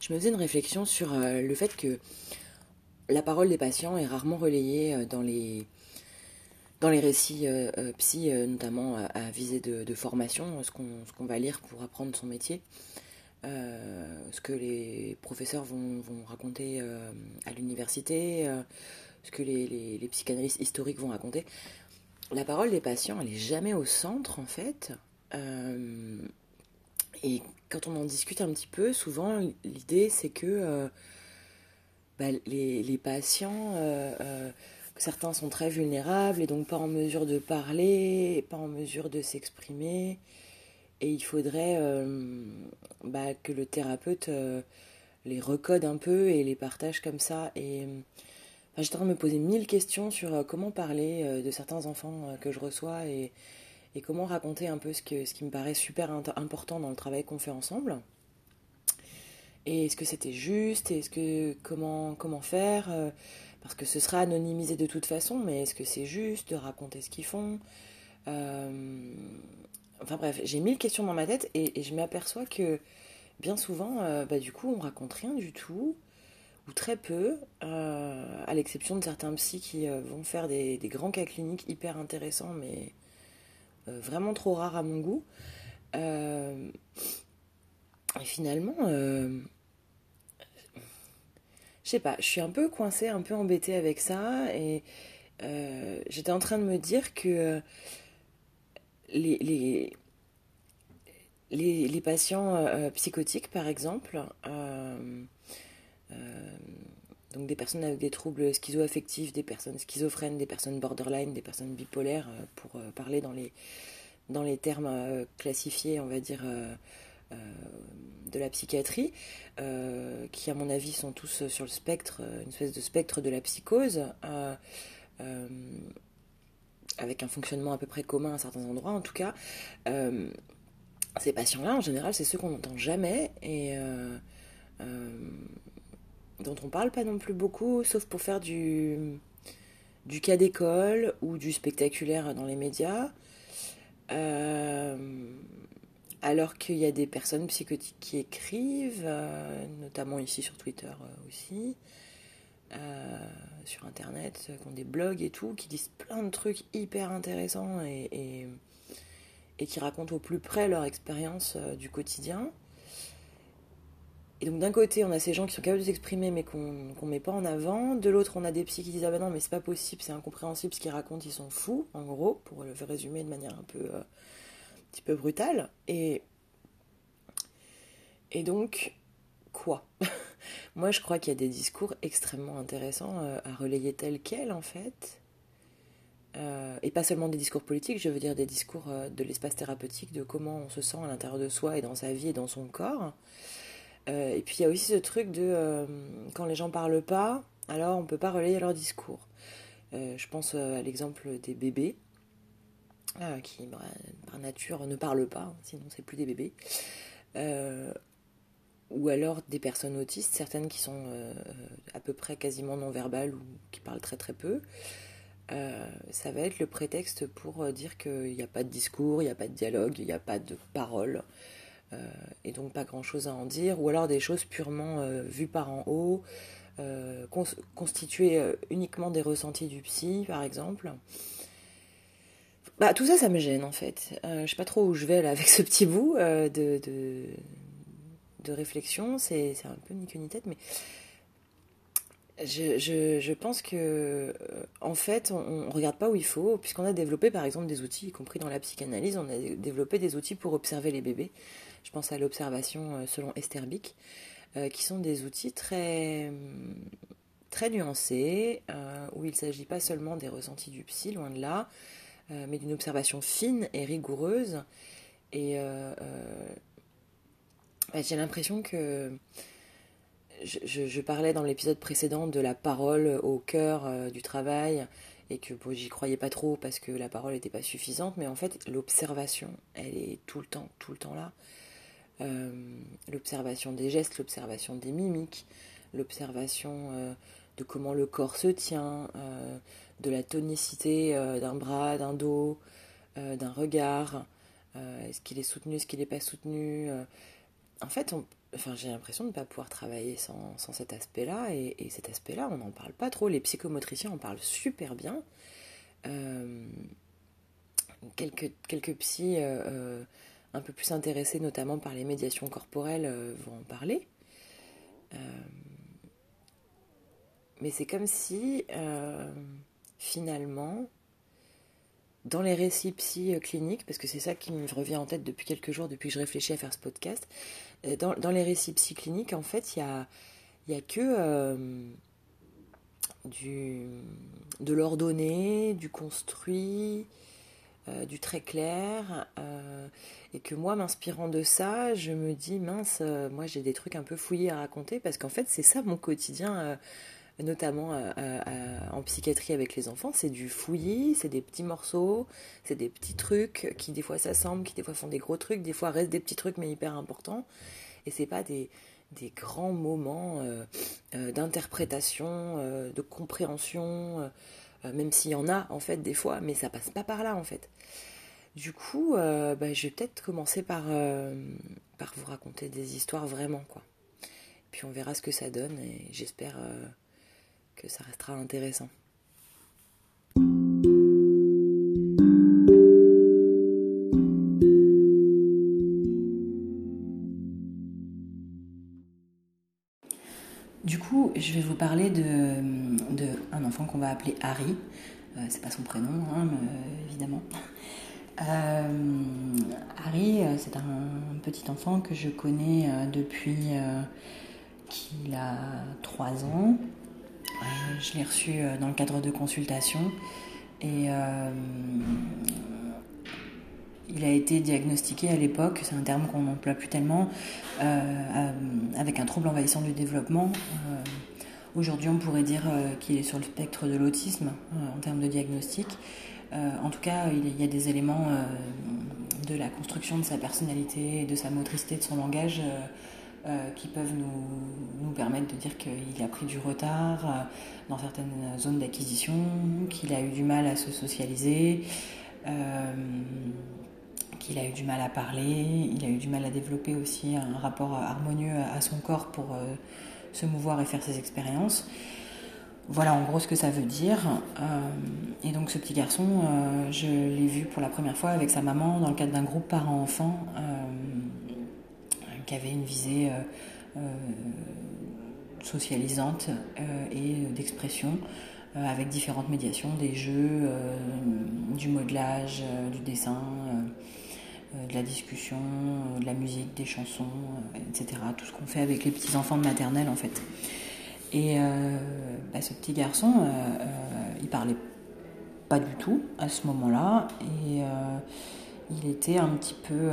je me faisais une réflexion sur le fait que la parole des patients est rarement relayée dans les, dans les récits psy, notamment à, visée de, formation, ce qu'on va lire pour apprendre son métier. ce que les professeurs vont, vont raconter à l'université, ce que les, les, psychanalystes historiques vont raconter. La parole des patients, elle n'est jamais au centre, en fait. Euh, et quand on en discute un petit peu, souvent, l'idée, c'est que euh, bah, les, patients, euh, certains sont très vulnérables et donc pas en mesure de parler, pas en mesure de s'exprimer. Et il faudrait bah, que le thérapeute les recode un peu et les partage comme ça. Et j'étais en train de me poser mille questions sur euh, comment parler euh, de certains enfants euh, que je reçois et, comment raconter un peu ce, que, ce qui me paraît super important dans le travail qu'on fait ensemble. Et est-ce que c'était juste? Est-ce que comment comment faire Parce que ce sera anonymisé de toute façon, mais est-ce que c'est juste de raconter ce qu'ils font? Enfin bref, j'ai mille questions dans ma tête et, je m'aperçois que bien souvent, bah, du coup, on raconte rien du tout très peu, euh, à l'exception de certains psys qui euh, vont faire des, grands cas cliniques hyper intéressants, mais euh, vraiment trop rares à mon goût. et finalement, je sais pas, je suis un peu coincée, un peu embêtée avec ça, et j'étais en train de me dire que les, les les, patients psychotiques, par exemple, euh, donc des personnes avec des troubles schizoaffectifs, des personnes schizophrènes, des personnes borderline, des personnes bipolaires, euh, pour euh, parler dans les, dans les termes classifiés, on va dire, de la psychiatrie, qui à mon avis sont tous sur le spectre, une espèce de spectre de la psychose, avec un fonctionnement à peu près commun à certains endroits en tout cas. ces patients-là, en général, c'est ceux qu'on n'entend jamais et dont on parle pas non plus beaucoup, sauf pour faire du, du cas d'école ou du spectaculaire dans les médias. Euh, alors qu'il y a des personnes psychotiques qui écrivent, euh, notamment ici sur Twitter euh, aussi, sur Internet, qui ont des blogs et tout, qui disent plein de trucs hyper intéressants et, et, et qui racontent au plus près leur expérience du quotidien. Et donc d'un côté, on a ces gens qui sont capables de s'exprimer mais qu'on ne met pas en avant. De l'autre, on a des psys qui disent ah ben non mais c'est pas possible, c'est incompréhensible ce qu'ils racontent, ils sont fous, en gros, pour le résumer de manière un peu, euh, petit peu brutale. Et et donc quoi? Moi, je crois qu'il y a des discours extrêmement intéressants euh, à relayer tels quels en fait. Euh, et pas seulement des discours politiques, je veux dire des discours de l'espace thérapeutique, de comment on se sent à l'intérieur de soi et dans sa vie et dans son corps. Euh, et puis il y a aussi ce truc de euh, quand les gens parlent pas, alors on peut pas relayer leur discours. Euh, je pense à l'exemple des bébés qui par nature ne parlent pas, hein, sinon c'est plus des bébés. ou alors des personnes autistes, certaines qui sont à peu près quasiment non verbales ou qui parlent très très peu. ça va être le prétexte pour dire qu'il n'y a pas de discours, il n'y a pas de dialogue, il n'y a pas de parole. Euh, et donc pas grand-chose à en dire, ou alors des choses purement euh, vues par en haut, euh, constituées uniquement des ressentis du psy, par exemple. Bah, tout ça, ça me gêne en fait. je sais pas trop où je vais là avec ce petit bout de, de, réflexion. C'est un peu ni queue ni tête, mais je, je, je, pense que en fait, on, ne regarde pas où il faut, puisqu'on a développé par exemple des outils, y compris dans la psychanalyse, on a développé des outils pour observer les bébés je pense à l'observation euh, selon Esterbic, euh, qui sont des outils très, très nuancés, euh, où il ne s'agit pas seulement des ressentis du psy, loin de là, mais d'une observation fine et rigoureuse. Et bah, j'ai l'impression que je, parlais dans l'épisode précédent de la parole au cœur du travail et que j'y croyais pas trop parce que la parole n'était pas suffisante, mais en fait l'observation, elle est tout le temps, tout le temps là. Euh, l'observation des gestes, l'observation des mimiques, l'observation euh, de comment le corps se tient, euh, de la tonicité d'un bras, d'un dos, d'un regard, est-ce qu'il est soutenu, est-ce qu'il n'est pas soutenu. En fait, enfin, j'ai l'impression de ne pas pouvoir travailler sans, sans cet aspect-là. Et, et, cet aspect-là, on n'en parle pas trop. Les psychomotriciens en parlent super bien. Quelques, quelques un peu plus intéressés, notamment par les médiations corporelles, euh, vont en parler. mais c'est comme si, finalement, dans les récits psy cliniques, parce que c'est ça qui me revient en tête depuis quelques jours, depuis que je réfléchis à faire ce podcast, dans, les récits psy cliniques, en fait, il y a, a que euh, du, de l'ordonné, du construit, euh, du très clair, euh, et que moi, m'inspirant de ça, je me dis, mince, moi j'ai des trucs un peu fouillés à raconter, parce qu'en fait, c'est ça mon quotidien notamment euh, euh, euh, en psychiatrie avec les enfants, c'est du fouillis, c'est des petits morceaux, c'est des petits trucs qui des fois s'assemblent, qui des fois font des gros trucs, des fois restent des petits trucs mais hyper importants. Et c'est pas des, des grands moments d'interprétation, de compréhension, même s'il y en a en fait des fois, mais ça passe pas par là en fait. Du coup, bah, je vais peut-être commencer par, par vous raconter des histoires vraiment quoi. Puis on verra ce que ça donne et j'espère que ça restera intéressant. Du coup, je vais vous parler de, de un enfant qu'on va appeler Harry. Euh, c'est pas son prénom, hein, mais, évidemment. Euh, Harry, euh, c'est un petit enfant que je connais depuis qu'il a 3 ans. Euh, je l'ai reçu euh, dans le cadre de consultation et euh, il a été diagnostiqué à l'époque, c'est un terme qu'on n'emploie plus tellement, avec un trouble envahissant du développement. Aujourd'hui, on pourrait dire qu'il est sur le spectre de l'autisme en termes de diagnostic. en tout cas, il y a des éléments de la construction de sa personnalité, de sa motricité, de son langage euh, qui peuvent nous, permettre de dire qu'il a pris du retard euh, dans certaines zones d'acquisition, qu'il a eu du mal à se socialiser, euh, qu'il a eu du mal à parler, il a eu du mal à développer aussi un rapport harmonieux à son corps pour se mouvoir et faire ses expériences. Voilà en gros ce que ça veut dire. et donc ce petit garçon, je l'ai vu pour la première fois avec sa maman dans le cadre d'un groupe parents-enfants qui avait une visée euh, euh, socialisante euh, et d'expression avec différentes médiations, des jeux, du modelage, du dessin, de la discussion, de la musique, des chansons, etc. Tout ce qu'on fait avec les petits enfants de maternelle en fait. Et bah, ce petit garçon, il parlait pas du tout à ce moment-là et il était un petit peu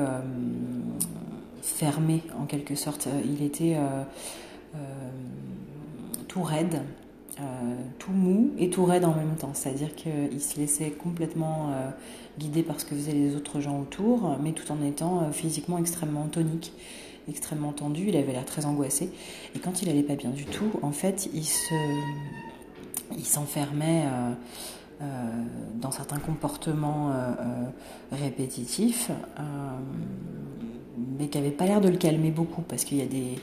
fermé en quelque sorte. Euh, il était euh, euh, tout raide, tout mou et tout raide en même temps. C'est-à-dire qu'il se laissait complètement guider par ce que faisaient les autres gens autour, mais tout en étant physiquement extrêmement tonique extrêmement tendu, il avait l'air très angoissé. Et quand il allait pas bien du tout, en fait, il il s'enfermait dans certains comportements répétitifs mais qui n'avait pas l'air de le calmer beaucoup, parce qu'il y a des,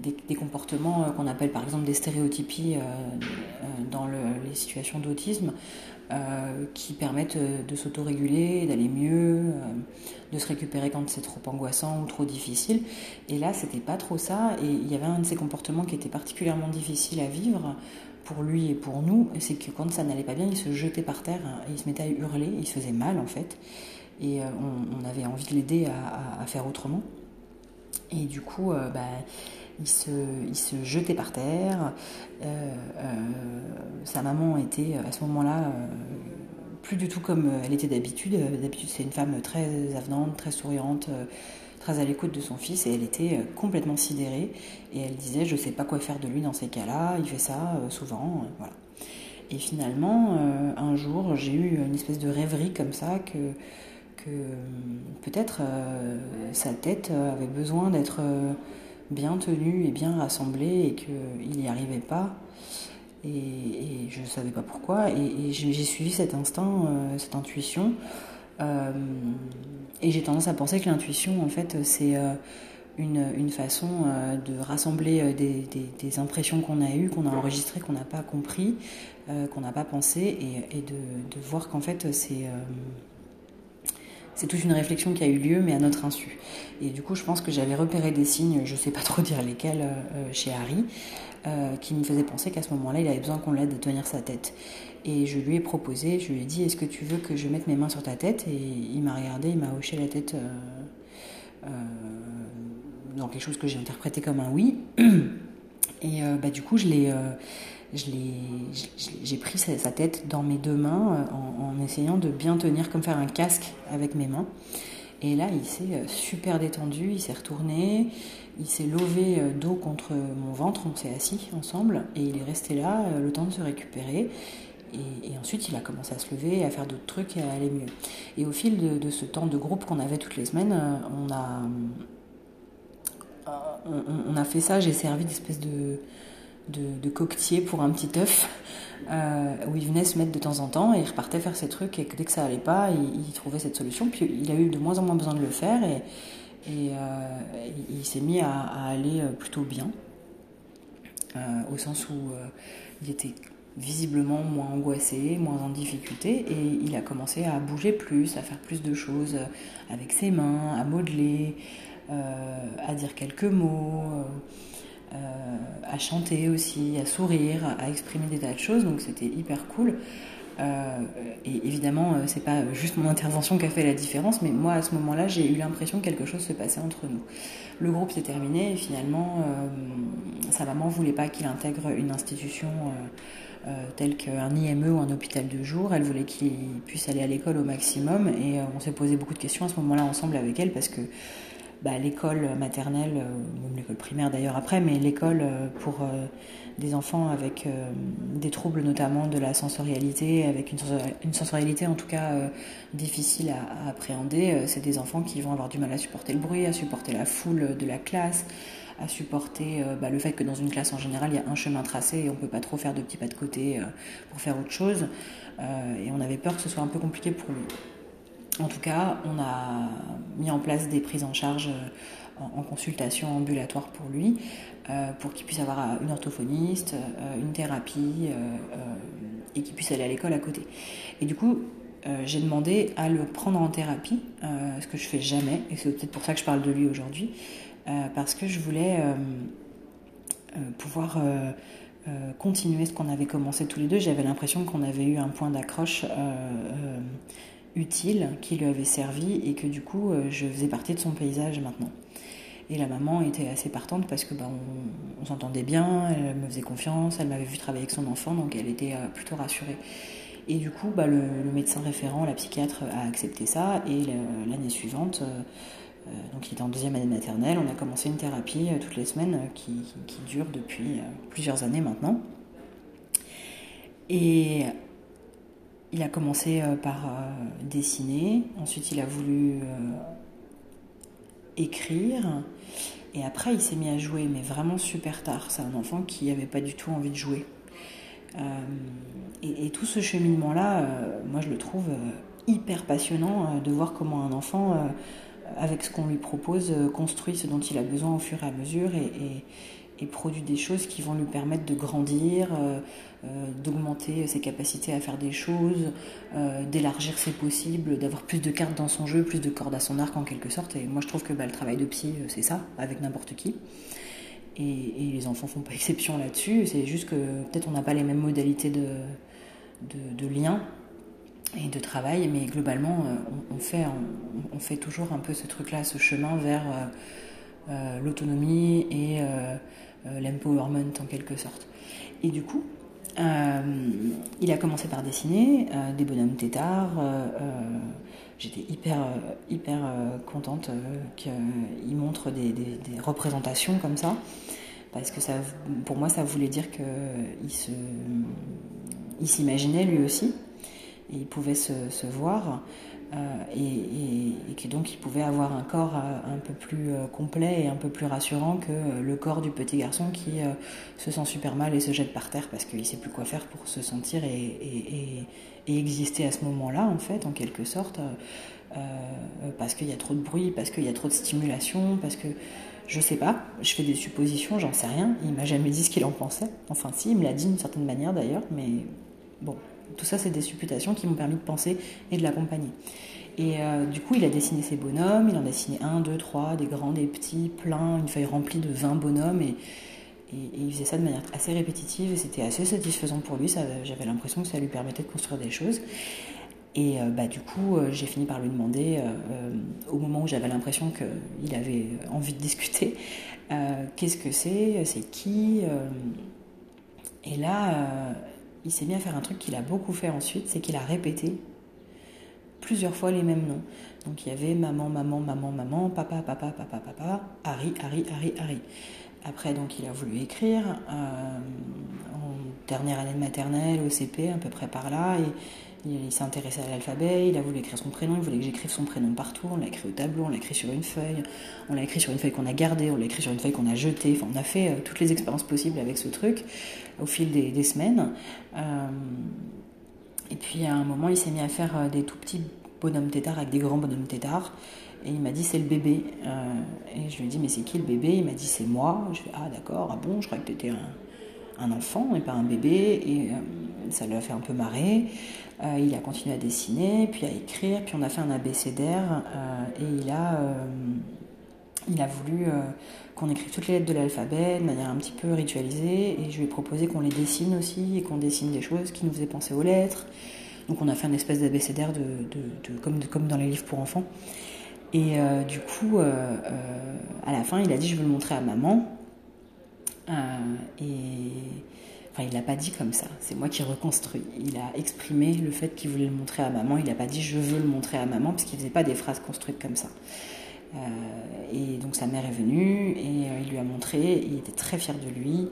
des, comportements euh, qu'on appelle par exemple des stéréotypies euh, euh, dans les situations d'autisme qui permettent de s'autoréguler, d'aller mieux, de se récupérer quand c'est trop angoissant ou trop difficile. Et là, c'était pas trop ça. Et il y avait un de ces comportements qui était particulièrement difficile à vivre pour lui et pour nous, c'est que quand ça n'allait pas bien, il se jetait par terre, hein, il se mettait à hurler, il se faisait mal en fait et on, avait envie de l'aider à, faire autrement. Et du coup, bah, il, se, jetait par terre. Euh, sa maman était à ce moment-là plus du tout comme elle était d'habitude. D'habitude, c'est une femme très avenante, très souriante, très à l'écoute de son fils, et elle était complètement sidérée. Et elle disait, je ne sais pas quoi faire de lui dans ces cas-là, il fait ça souvent, voilà. Et finalement, un jour, j'ai eu une espèce de rêverie comme ça que euh, peut-être euh, sa tête euh, avait besoin d'être bien tenue et bien rassemblée et qu'il n'y arrivait pas. Et, je ne savais pas pourquoi. Et, j'ai suivi cet instinct, cette intuition. et j'ai tendance à penser que l'intuition, en fait, c'est une, façon de rassembler des, impressions qu'on a eues, qu'on a enregistrées, qu'on n'a pas compris, qu'on n'a pas pensé, et, de, voir qu'en fait c'est c'est toute une réflexion qui a eu lieu, mais à notre insu. Et du coup, je pense que j'avais repéré des signes, je ne sais pas trop dire lesquels, chez Harry, euh, qui me faisait penser qu'à ce moment-là, il avait besoin qu'on l'aide à tenir sa tête. Et je lui ai proposé, je lui ai dit, est-ce que tu veux que je mette mes mains sur ta tête? Et il m'a regardé, il m'a hoché la tête euh, euh, dans quelque chose que j'ai interprété comme un oui. Et bah, du coup, je l'ai j'ai pris sa, tête dans mes deux mains en, en, essayant de bien tenir, comme faire un casque avec mes mains. Et là, il s'est super détendu, il s'est retourné, il s'est levé euh, dos contre mon ventre, on s'est assis ensemble et il est resté là euh, le temps de se récupérer. Et, ensuite, il a commencé à se lever, à faire d'autres trucs et à aller mieux. Et au fil de, ce temps de groupe qu'on avait toutes les semaines, euh, on a, on, a fait ça. J'ai servi d'espèce de, de, coquetier pour un petit œuf où il venait se mettre de temps en temps et il repartait faire ses trucs. Et dès que ça allait pas, il, trouvait cette solution. Puis il a eu de moins en moins besoin de le faire. Et, euh, il s'est mis à, aller euh, plutôt bien, euh, au sens où il était visiblement moins angoissé, moins en difficulté, et il a commencé à bouger plus, à faire plus de choses avec ses mains, à modeler, à dire quelques mots, à chanter aussi, à sourire, à exprimer des tas de choses, donc c'était hyper cool. Euh, et évidemment, euh, c'est pas juste mon intervention qui a fait la différence, mais moi à ce moment-là, j'ai eu l'impression que quelque chose se passait entre nous. Le groupe s'est terminé et finalement, euh, sa maman voulait pas qu'il intègre une institution telle qu'un IME ou un hôpital de jour. Elle voulait qu'il puisse aller à l'école au maximum et on s'est posé beaucoup de questions à ce moment-là ensemble avec elle parce que bah, l'école maternelle, même l'école primaire d'ailleurs après, mais l'école pour des enfants avec euh, des troubles notamment de la sensorialité, avec une, sensorialité en tout cas euh, difficile à, appréhender. Euh, c'est des enfants qui vont avoir du mal à supporter le bruit, à supporter la foule de la classe, à supporter bah, le fait que dans une classe en général il y a un chemin tracé et on peut pas trop faire de petits pas de côté pour faire autre chose. et on avait peur que ce soit un peu compliqué pour lui. En tout cas, on a mis en place des prises en charge en, consultation ambulatoire pour lui, euh, pour qu'il puisse avoir euh, une orthophoniste, euh, une thérapie et qu'il puisse aller à l'école à côté. Et du coup, j'ai demandé à le prendre en thérapie, ce que je fais jamais, et c'est peut-être pour ça que je parle de lui aujourd'hui, parce que je voulais pouvoir continuer ce qu'on avait commencé tous les deux. J'avais l'impression qu'on avait eu un point d'accroche utile qui lui avait servi et que du coup je faisais partie de son paysage maintenant. Et la maman était assez partante parce que bah, on, s'entendait bien, elle me faisait confiance, elle m'avait vu travailler avec son enfant, donc elle était euh, plutôt rassurée. Et du coup, bah, le, médecin référent, la psychiatre, a accepté ça. Et l'année suivante, euh, euh, donc il était en deuxième année maternelle, on a commencé une thérapie toutes les semaines qui, dure depuis plusieurs années maintenant. Et il a commencé par dessiner, ensuite il a voulu écrire. Et après, il s'est mis à jouer, mais vraiment super tard. C'est un enfant qui n'avait pas du tout envie de jouer. Euh, et, tout ce cheminement-là, euh, moi, je le trouve euh, hyper passionnant de voir comment un enfant, avec ce qu'on lui propose, construit ce dont il a besoin au fur et à mesure produit des choses qui vont lui permettre de grandir, euh, euh, d'augmenter ses capacités à faire des choses, euh, d'élargir ses possibles, d'avoir plus de cartes dans son jeu, plus de cordes à son arc en quelque sorte. Et moi je trouve que bah, le travail de psy, c'est ça, avec n'importe qui. Et, les enfants font pas exception là-dessus. C'est juste que peut-être on n'a pas les mêmes modalités de, de, lien et de travail, mais globalement, on, fait, on, fait toujours un peu ce truc-là, ce chemin vers l'autonomie et l'empowerment en quelque sorte. Et du coup, euh, il a commencé par dessiner euh, des bonhommes têtards. J'étais hyper, hyper contente qu'il montre des, représentations comme ça, parce que ça, pour moi, ça voulait dire qu'il il s'imaginait lui aussi, et il pouvait se, se voir. Et, que donc il pouvait avoir un corps un peu plus complet et un peu plus rassurant que le corps du petit garçon qui se sent super mal et se jette par terre parce qu'il sait plus quoi faire pour se sentir et, et exister à ce moment-là en fait en quelque sorte parce qu'il y a trop de bruit, parce qu'il y a trop de stimulation, parce que je sais pas, je fais des suppositions, j'en sais rien. Il m'a jamais dit ce qu'il en pensait. Enfin, si, il me l'a dit d'une certaine manière d'ailleurs, mais bon, tout ça, c'est des supputations qui m'ont permis de penser et de l'accompagner. Et euh, du coup, il a dessiné ses bonhommes, il en a dessiné un, deux, trois, des grands, des petits, plein, une feuille remplie de 20 bonhommes, et, il faisait ça de manière assez répétitive, et c'était assez satisfaisant pour lui, j'avais l'impression que ça lui permettait de construire des choses. Et euh, bah, du coup, euh, j'ai fini par lui demander, au moment où j'avais l'impression qu'il avait envie de discuter, qu'est-ce que c'est, c'est qui Et là, il mis à faire un truc qu'il a beaucoup fait ensuite, c'est qu'il a répété plusieurs fois les mêmes noms. Donc il y avait maman, maman, maman, maman, papa, papa, papa, papa, Harry, Harry, Harry, Harry. Après, donc, il a voulu écrire en dernière année de maternelle, au CP, à peu près par là. Et, il, s'est intéressé à l'alphabet, il a voulu écrire son prénom, il voulait que j'écrive son prénom partout. On l'a écrit au tableau, on l'a écrit sur une feuille, on l'a écrit sur une feuille qu'on a gardée, on l'a écrit sur une feuille qu'on a jetée. Enfin, on a fait euh, toutes les expériences possibles avec ce truc au fil des, semaines. Euh, et puis à un moment, il s'est mis à faire euh, des tout petits bonhommes tétards avec des grands bonhommes tétards. Et il m'a dit c'est le bébé. et je lui ai dit mais c'est qui le bébé? Il m'a dit c'est moi. Je dit ah d'accord, ah bon, je crois que tu étais un, enfant et pas un bébé. Et ça lui a fait un peu marrer. Euh, il a continué à dessiner, puis à écrire, puis on a fait un abécédaire euh, et il a, euh, il a voulu qu'on écrive toutes les lettres de l'alphabet de manière un petit peu ritualisée et je lui ai proposé qu'on les dessine aussi et qu'on dessine des choses qui nous faisaient penser aux lettres. Donc on a fait un espèce d'abécédaire comme, comme dans les livres pour enfants. Et du coup, à la fin, il a dit je veux le montrer à maman. et Enfin, il l'a pas dit comme ça. C'est moi qui reconstruis. Il a exprimé le fait qu'il voulait le montrer à maman. Il n'a pas dit je veux le montrer à maman parce qu'il faisait pas des phrases construites comme ça. Euh, et donc sa mère est venue et euh, il lui a montré. Il était très fier de lui, euh,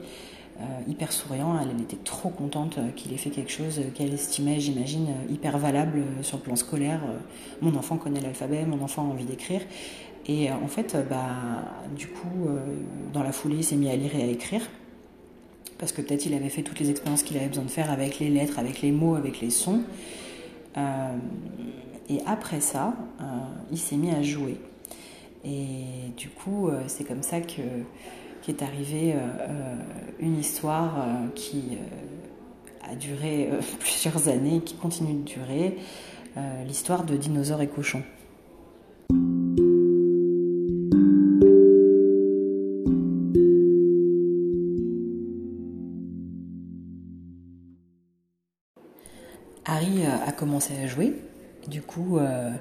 hyper souriant. Elle, était trop contente qu'il ait fait quelque chose qu'elle estimait, j'imagine, hyper valable sur le plan scolaire. mon enfant connaît l'alphabet, mon enfant a envie d'écrire. Et en fait, bah, du coup, dans la foulée, il s'est mis à lire et à écrire parce que peut-être il avait fait toutes les expériences qu'il avait besoin de faire avec les lettres, avec les mots, avec les sons. Euh, et après ça, euh, il s'est mis à jouer. Et du coup, euh, c'est comme ça que qu'est arrivée une histoire qui a duré plusieurs années, qui continue de durer, l'histoire de dinosaures et cochons. Harry euh, a commencé à jouer. Du coup, euh,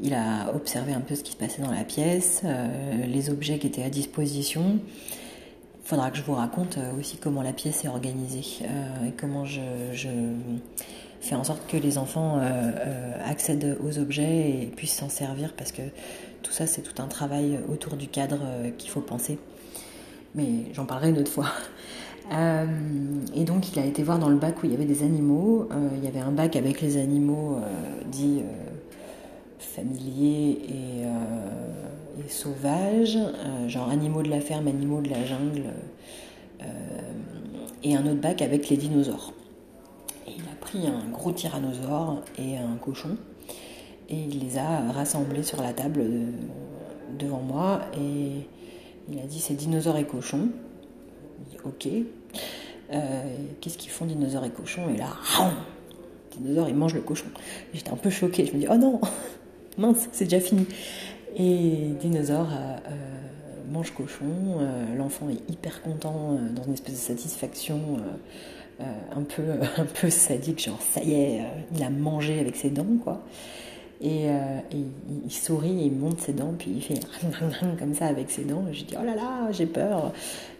il a observé un peu ce qui se passait dans la pièce, euh, les objets qui étaient à disposition. Il faudra que je vous raconte aussi comment la pièce est organisée et comment je, fais en sorte que les enfants accèdent aux objets et puissent s'en servir parce que tout ça, c'est tout un travail autour du cadre qu'il faut penser. Mais j'en parlerai une autre fois. Euh, et donc il a été voir dans le bac où il y avait des animaux. Euh, il y avait un bac avec les animaux euh, dits familiers et, sauvages, genre animaux de la ferme, animaux de la jungle, et un autre bac avec les dinosaures. Il a pris un gros tyrannosaure et un cochon et il les a rassemblés sur la table devant moi et il a dit c'est dinosaures et cochons. Ok, euh, qu'est-ce qu'ils font dinosaures et cochons Et là, dinosaure, il mange le cochon. J'étais un peu choquée. Je me dis, oh non, mince, c'est déjà fini. Et dinosaure euh, euh, mange cochon. L'enfant est hyper content, dans une espèce de satisfaction un, peu, un peu sadique, genre ça y est, il a mangé avec ses dents, quoi. Et, il, sourit, il monte ses dents, puis il fait comme ça avec ses dents. Je dis oh là là, j'ai peur.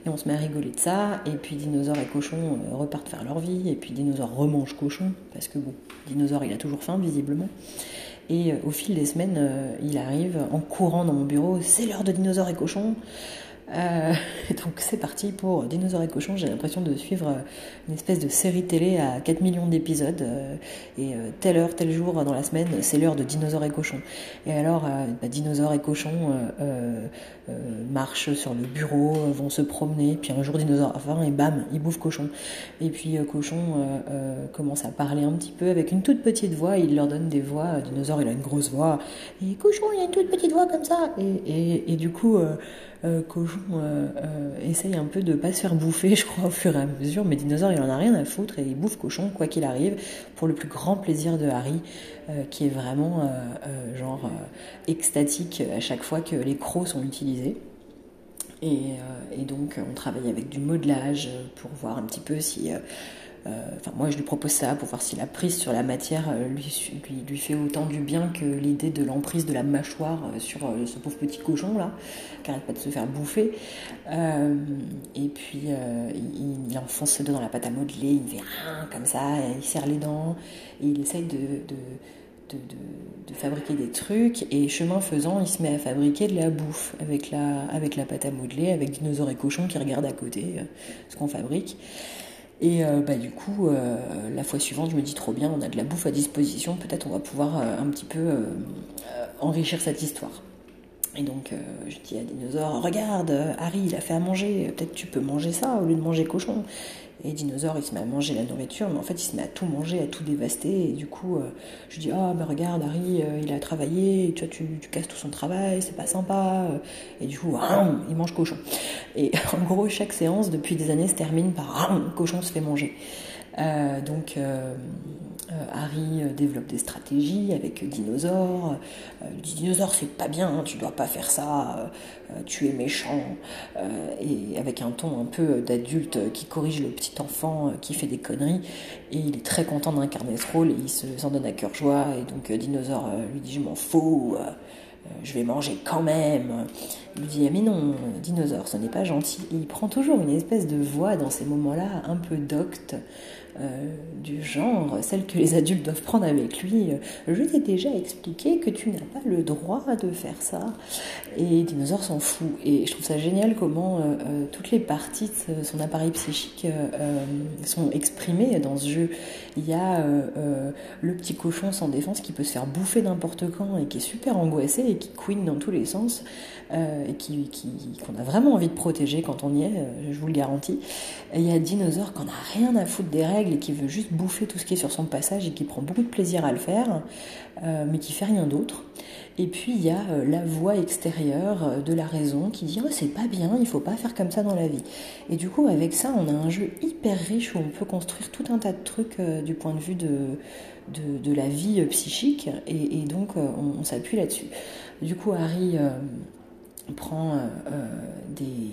Et on se met à rigoler de ça. Et puis dinosaure et cochon euh, repartent faire leur vie. Et puis dinosaure remange cochon. Parce que bon, dinosaure il a toujours faim visiblement. Et euh, au fil des semaines, euh, il arrive en courant dans mon bureau. C'est l'heure de dinosaure et cochon. Euh, donc c'est parti pour Dinosaures et cochons. J'ai l'impression de suivre euh, une espèce de série télé à 4 millions d'épisodes. Euh, et telle heure, tel jour dans la semaine, c'est l'heure de Dinosaures et cochons. Et alors, bah, Dinosaures et cochons marchent sur le bureau, vont se promener. Puis un jour, Dinosaure enfin, et bam, ils bouffent cochon. Et puis cochon commence à parler un petit peu avec une toute petite voix. Il leur donne des voix. Dinosaure, il a une grosse voix. Et cochon, il a une toute petite voix comme ça. Et, et, et du coup euh, Cochon euh, euh, essaye un peu de pas se faire bouffer, je crois, au fur et à mesure, mais Dinosaure, il en a rien à foutre et il bouffe Cochon, quoi qu'il arrive, pour le plus grand plaisir de Harry, qui est vraiment genre extatique à chaque fois que les crocs sont utilisés. Et, donc on travaille avec du modelage pour voir un petit peu si euh, enfin, moi, je lui propose ça pour voir si la prise sur la matière euh, lui, lui, fait autant du bien que l'idée de l'emprise de la mâchoire euh, sur ce pauvre petit cochon là, qui arrête pas de se faire bouffer. et puis, il, enfonce ses doigts dans la pâte à modeler, il fait rien comme ça, il serre les dents, et il essaye de, de, de, fabriquer des trucs et chemin faisant, il se met à fabriquer de la bouffe avec la, avec la pâte à modeler, avec dinosaures et cochons qui regardent à côté ce qu'on fabrique. Et euh, bah, du coup, euh, la fois suivante, je me dis trop bien, on a de la bouffe à disposition, peut-être on va pouvoir euh, un petit peu enrichir cette histoire. Et donc, je dis à Dinosaure, regarde, Harry, il a fait à manger, peut-être tu peux manger ça au lieu de manger cochon. Et Dinosaure, il se met à manger la nourriture, mais en fait, il se met à tout manger, à tout dévaster. Et du coup, euh, je dis Ah, oh, mais regarde, Harry, euh, il a travaillé, tu vois, tu, casses tout son travail, c'est pas sympa. Et du coup, il mange cochon. Et en gros, chaque séance, depuis des années, se termine par cochon se fait manger. Euh, donc, euh, Harry euh, développe des stratégies avec Dinosaure. Dit Dinosaure, c'est pas bien, hein, tu dois pas faire ça, tu es méchant. et avec un ton un peu d'adulte qui corrige le petit enfant qui fait des conneries. Et il est très content d'incarner ce rôle et il s'en donne à cœur joie. Et donc Dinosaure lui dit Je m'en fous. je vais manger quand même. Il lui dit ah, Mais non, dinosaure, ce n'est pas gentil. il prend toujours une espèce de voix dans ces moments-là, un peu docte, du genre, celle que les adultes doivent prendre avec lui. Euh, je t'ai déjà expliqué que tu n'as pas le droit de faire ça. Et Dinosaure s'en fout. Et je trouve ça génial comment euh, toutes les parties de son appareil psychique sont exprimées dans ce jeu. Il y a le petit cochon sans défense qui peut se faire bouffer n'importe quand et qui est super angoissé et qui couine dans tous les sens. et qui, qu'on a vraiment envie de protéger quand on y est, je vous le garantis. Il y a Dinosaure qu'on n'a rien à foutre des règles et qui veut juste bouffer tout ce qui est sur son passage et qui prend beaucoup de plaisir à le faire, euh, mais qui fait rien d'autre. Et puis il y a euh, la voix extérieure euh, de la raison qui dit oh, c'est pas bien, il faut pas faire comme ça dans la vie. Et du coup avec ça on a un jeu hyper riche où on peut construire tout un tas de trucs du point de vue de, de, la vie psychique et, donc on, s'appuie là-dessus. Du coup Harry prend des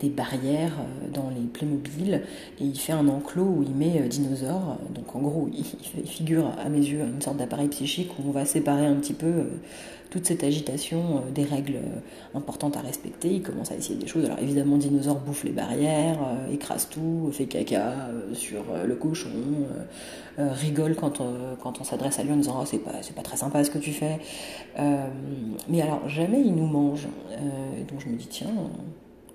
des, barrières euh, dans les Playmobil et il fait un enclos où il met euh, dinosaures. Donc en gros, il, figure à mes yeux une sorte d'appareil psychique où on va séparer un petit peu euh, toute cette agitation des règles importantes à respecter. Il commence à essayer des choses. Alors évidemment, dinosaure bouffe les barrières, écrase tout, fait caca sur le cochon, rigole quand on, quand on s'adresse à lui en disant oh, c'est pas, pas très sympa ce que tu fais. mais alors jamais il nous mange. donc je me dis tiens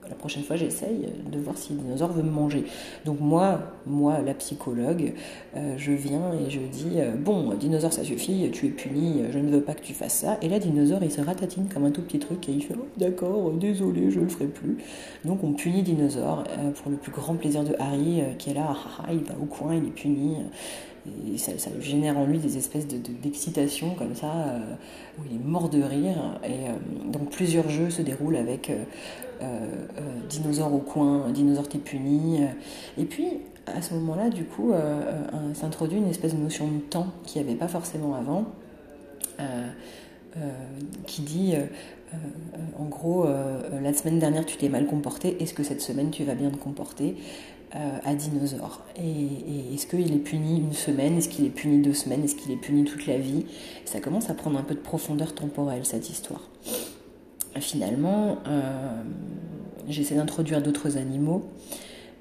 la prochaine fois, j'essaye de voir si le dinosaure veut me manger. Donc moi, moi, la psychologue, euh, je viens et je dis euh, bon, dinosaure, ça suffit, tu es puni, je ne veux pas que tu fasses ça. Et là, dinosaure, il se ratatine comme un tout petit truc et il fait oh, d'accord, désolé, je ne le ferai plus. Donc on punit dinosaure euh, pour le plus grand plaisir de Harry, qui est là, ah, ah, il va au coin, il est puni et ça, génère en lui des espèces d'excitation comme ça, où il est mort de rire. Et donc plusieurs jeux se déroulent avec euh, euh, dinosaure au coin, dinosaure t'es puni. Et puis, à ce moment-là, du coup, euh, s'introduit une espèce de notion de temps qu'il n'y avait pas forcément avant, qui dit, en gros, la semaine dernière tu t'es mal comporté, est-ce que cette semaine tu vas bien te comporter à dinosaure? Et, est-ce qu'il est puni une semaine? Est-ce qu'il est puni deux semaines? Est-ce qu'il est puni toute la vie? Ça commence à prendre un peu de profondeur temporelle, cette histoire finalement, euh, j'essaie d'introduire d'autres animaux.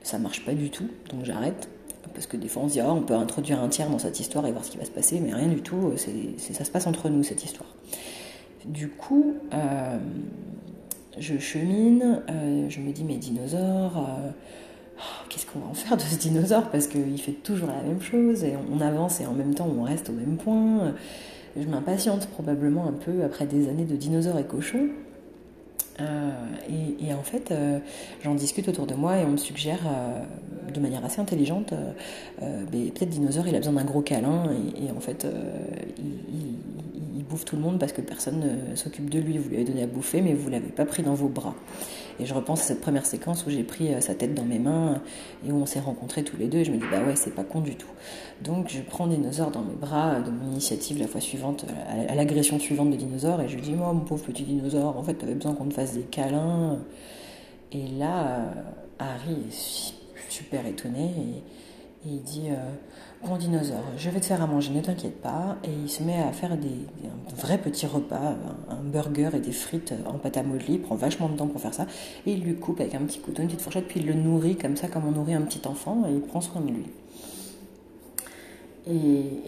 Ça marche pas du tout, donc j'arrête. Parce que des fois on se dit, oh, on peut introduire un tiers dans cette histoire et voir ce qui va se passer, mais rien du tout, c'est, ça se passe entre nous cette histoire. Du coup, euh, je chemine, je me dis mais dinosaure, oh, qu'est-ce qu'on va en faire de ce dinosaure? Parce qu'il fait toujours la même chose et on avance et en même temps on reste au même point. Je m'impatiente probablement un peu après des années de dinosaures et cochons. Euh, et, en fait, euh, j'en discute autour de moi et on me suggère euh, de manière assez intelligente, peut-être dinosaure, il a besoin d'un gros câlin et, en fait, il, bouffe tout le monde parce que personne ne s'occupe de lui. Vous lui avez donné à bouffer, mais vous l'avez pas pris dans vos bras. Et je repense à cette première séquence où j'ai pris sa tête dans mes mains et où on s'est rencontrés tous les deux. Et je me dis, bah ouais, c'est pas con du tout. Donc je prends Dinosaure dans mes bras de mon initiative la fois suivante, à l'agression suivante de Dinosaure, et je lui dis, oh mon pauvre petit Dinosaure, en fait, tu avais besoin qu'on te fasse des câlins. Et là, euh, Harry est super étonné et, il dit euh, Bon dinosaure, je vais te faire à manger, ne t'inquiète pas. Et il se met à faire des, un vrai petit repas, un, burger et des frites en pâte à modeler. Il prend vachement de temps pour faire ça. Et il lui coupe avec un petit couteau, une petite fourchette, puis il le nourrit comme ça, comme on nourrit un petit enfant, et il prend soin de lui. Et,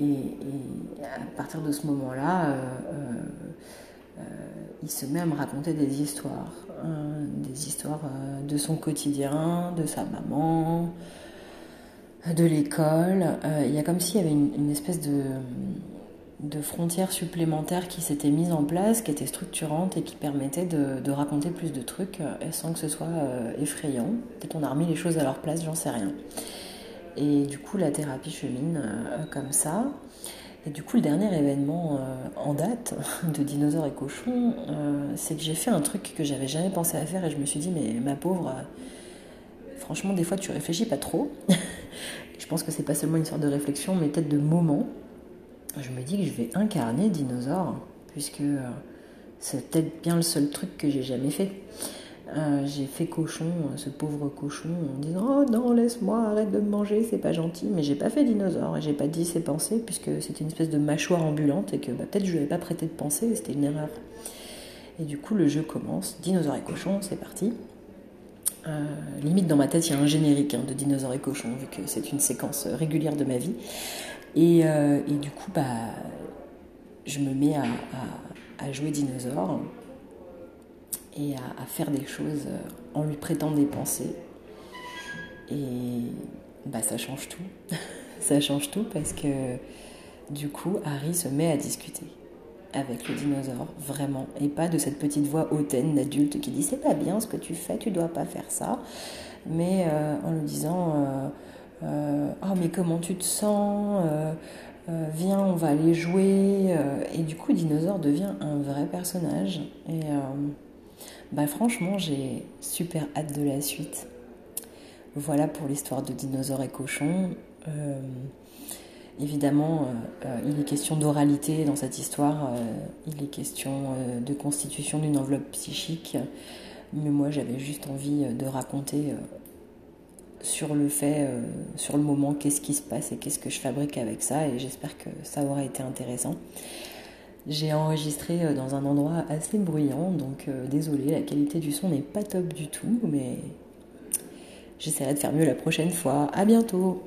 à partir de ce moment-là, euh, euh, il se met à me raconter des histoires, des histoires euh, de son quotidien, de sa maman, de l'école. il y a comme s'il y avait une, espèce de, de, frontière supplémentaire qui s'était mise en place, qui était structurante et qui permettait de, raconter plus de trucs sans que ce soit effrayant. Peut-être on a remis les choses à leur place, j'en sais rien. Et du coup, la thérapie chemine euh, comme ça. Et du coup, le dernier événement euh, en date de dinosaures et cochons, euh, c'est que j'ai fait un truc que j'avais jamais pensé à faire et je me suis dit, mais ma pauvre, franchement, des fois, tu réfléchis pas trop. je pense que c'est pas seulement une sorte de réflexion, mais peut-être de moment. Je me dis que je vais incarner dinosaure, puisque c'est peut-être bien le seul truc que j'ai jamais fait. Euh, j'ai fait cochon, euh, ce pauvre cochon, en disant Oh non, laisse-moi, arrête de me manger, c'est pas gentil. Mais j'ai pas fait dinosaure et j'ai pas dit ses pensées, puisque c'était une espèce de mâchoire ambulante et que bah, peut-être je lui avais pas prêté de pensée, c'était une erreur. Et du coup, le jeu commence dinosaure et cochon, c'est parti. Euh, limite, dans ma tête, il y a un générique hein, de dinosaure et cochon, vu que c'est une séquence régulière de ma vie. Et, du coup, bah, je me mets à, jouer dinosaure et à, faire des choses euh, en lui prêtant des pensées. Et bah, ça change tout. ça change tout parce que du coup, Harry se met à discuter avec le dinosaure, vraiment, et pas de cette petite voix hautaine d'adulte qui dit c'est pas bien ce que tu fais, tu dois pas faire ça, mais euh, en lui disant euh, oh mais comment tu te sens, viens on va aller jouer, et du coup, dinosaure devient un vrai personnage et bah franchement, j'ai super hâte de la suite. Voilà pour l'histoire de dinosaures et cochons. Euh, évidemment, euh, euh, il est question d'oralité dans cette histoire, il est question de constitution d'une enveloppe psychique, mais moi j'avais juste envie de raconter sur le fait, sur le moment, qu'est-ce qui se passe et qu'est-ce que je fabrique avec ça, et j'espère que ça aura été intéressant. J'ai enregistré euh, dans un endroit assez bruyant, donc euh, désolé, la qualité du son n'est pas top du tout, mais j'essaierai de faire mieux la prochaine fois. À bientôt!